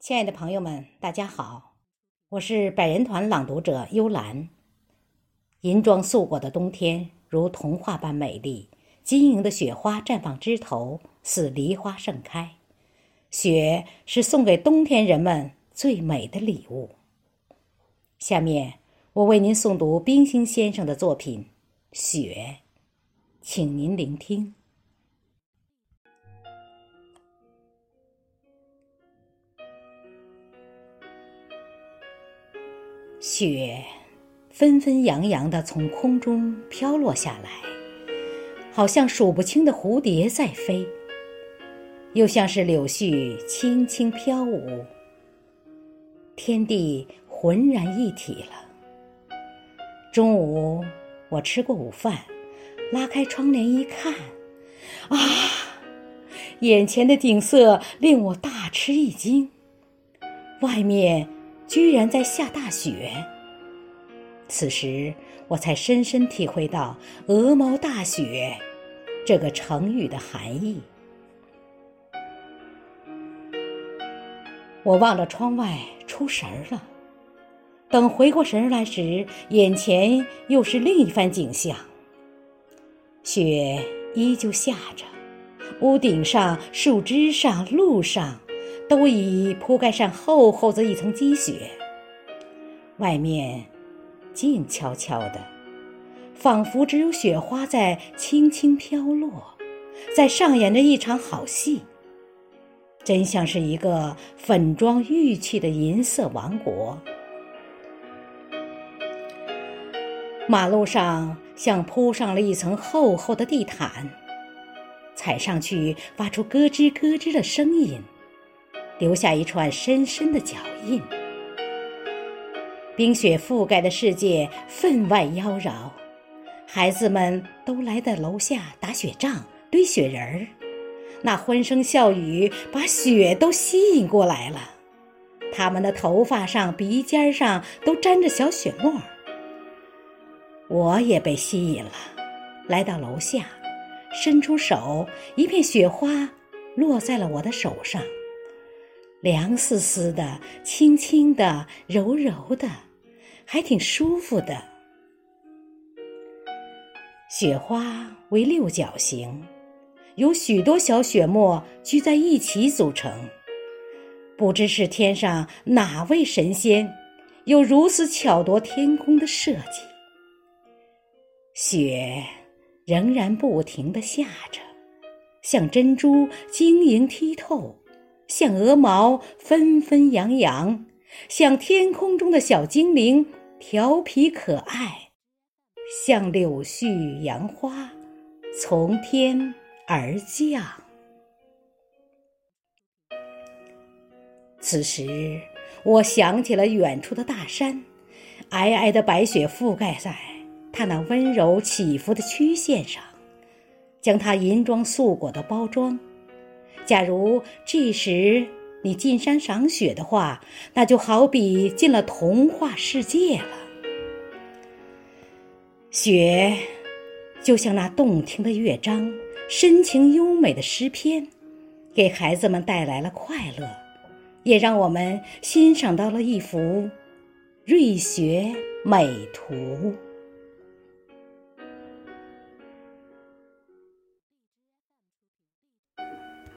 亲爱的朋友们，大家好，我是百人团朗读者幽兰。银装素裹的冬天如童话般美丽，晶莹的雪花绽放枝头，似梨花盛开。雪是送给冬天人们最美的礼物。下面我为您诵读冰心先生的作品《雪》，请您聆听。雪纷纷扬扬的从空中飘落下来，好像数不清的蝴蝶在飞，又像是柳絮轻轻飘舞。天地浑然一体了。中午我吃过午饭，拉开窗帘一看，啊，眼前的景色令我大吃一惊，外面。居然在下大雪。此时，我才深深体会到“鹅毛大雪”这个成语的含义。我望着窗外出神儿了，等回过神来时，眼前又是另一番景象。雪依旧下着，屋顶上、树枝上、路上。都已铺盖上厚厚的一层积雪，外面静悄悄的，仿佛只有雪花在轻轻飘落，在上演着一场好戏。真像是一个粉妆玉砌的银色王国。马路上像铺上了一层厚厚的地毯，踩上去发出咯吱咯吱的声音。留下一串深深的脚印。冰雪覆盖的世界分外妖娆，孩子们都来到楼下打雪仗、堆雪人儿，那欢声笑语把雪都吸引过来了。他们的头发上、鼻尖上都沾着小雪沫儿。我也被吸引了，来到楼下，伸出手，一片雪花落在了我的手上。凉丝丝的，轻轻的，柔柔的，还挺舒服的。雪花为六角形，有许多小雪沫聚在一起组成。不知是天上哪位神仙，有如此巧夺天工的设计。雪仍然不停的下着，像珍珠晶莹剔透。像鹅毛纷纷扬扬，像天空中的小精灵调皮可爱，像柳絮杨花从天而降。此时，我想起了远处的大山，皑皑的白雪覆盖在它那温柔起伏的曲线上，将它银装素裹的包装。假如这时你进山赏雪的话，那就好比进了童话世界了。雪就像那动听的乐章，深情优美的诗篇，给孩子们带来了快乐，也让我们欣赏到了一幅瑞雪美图。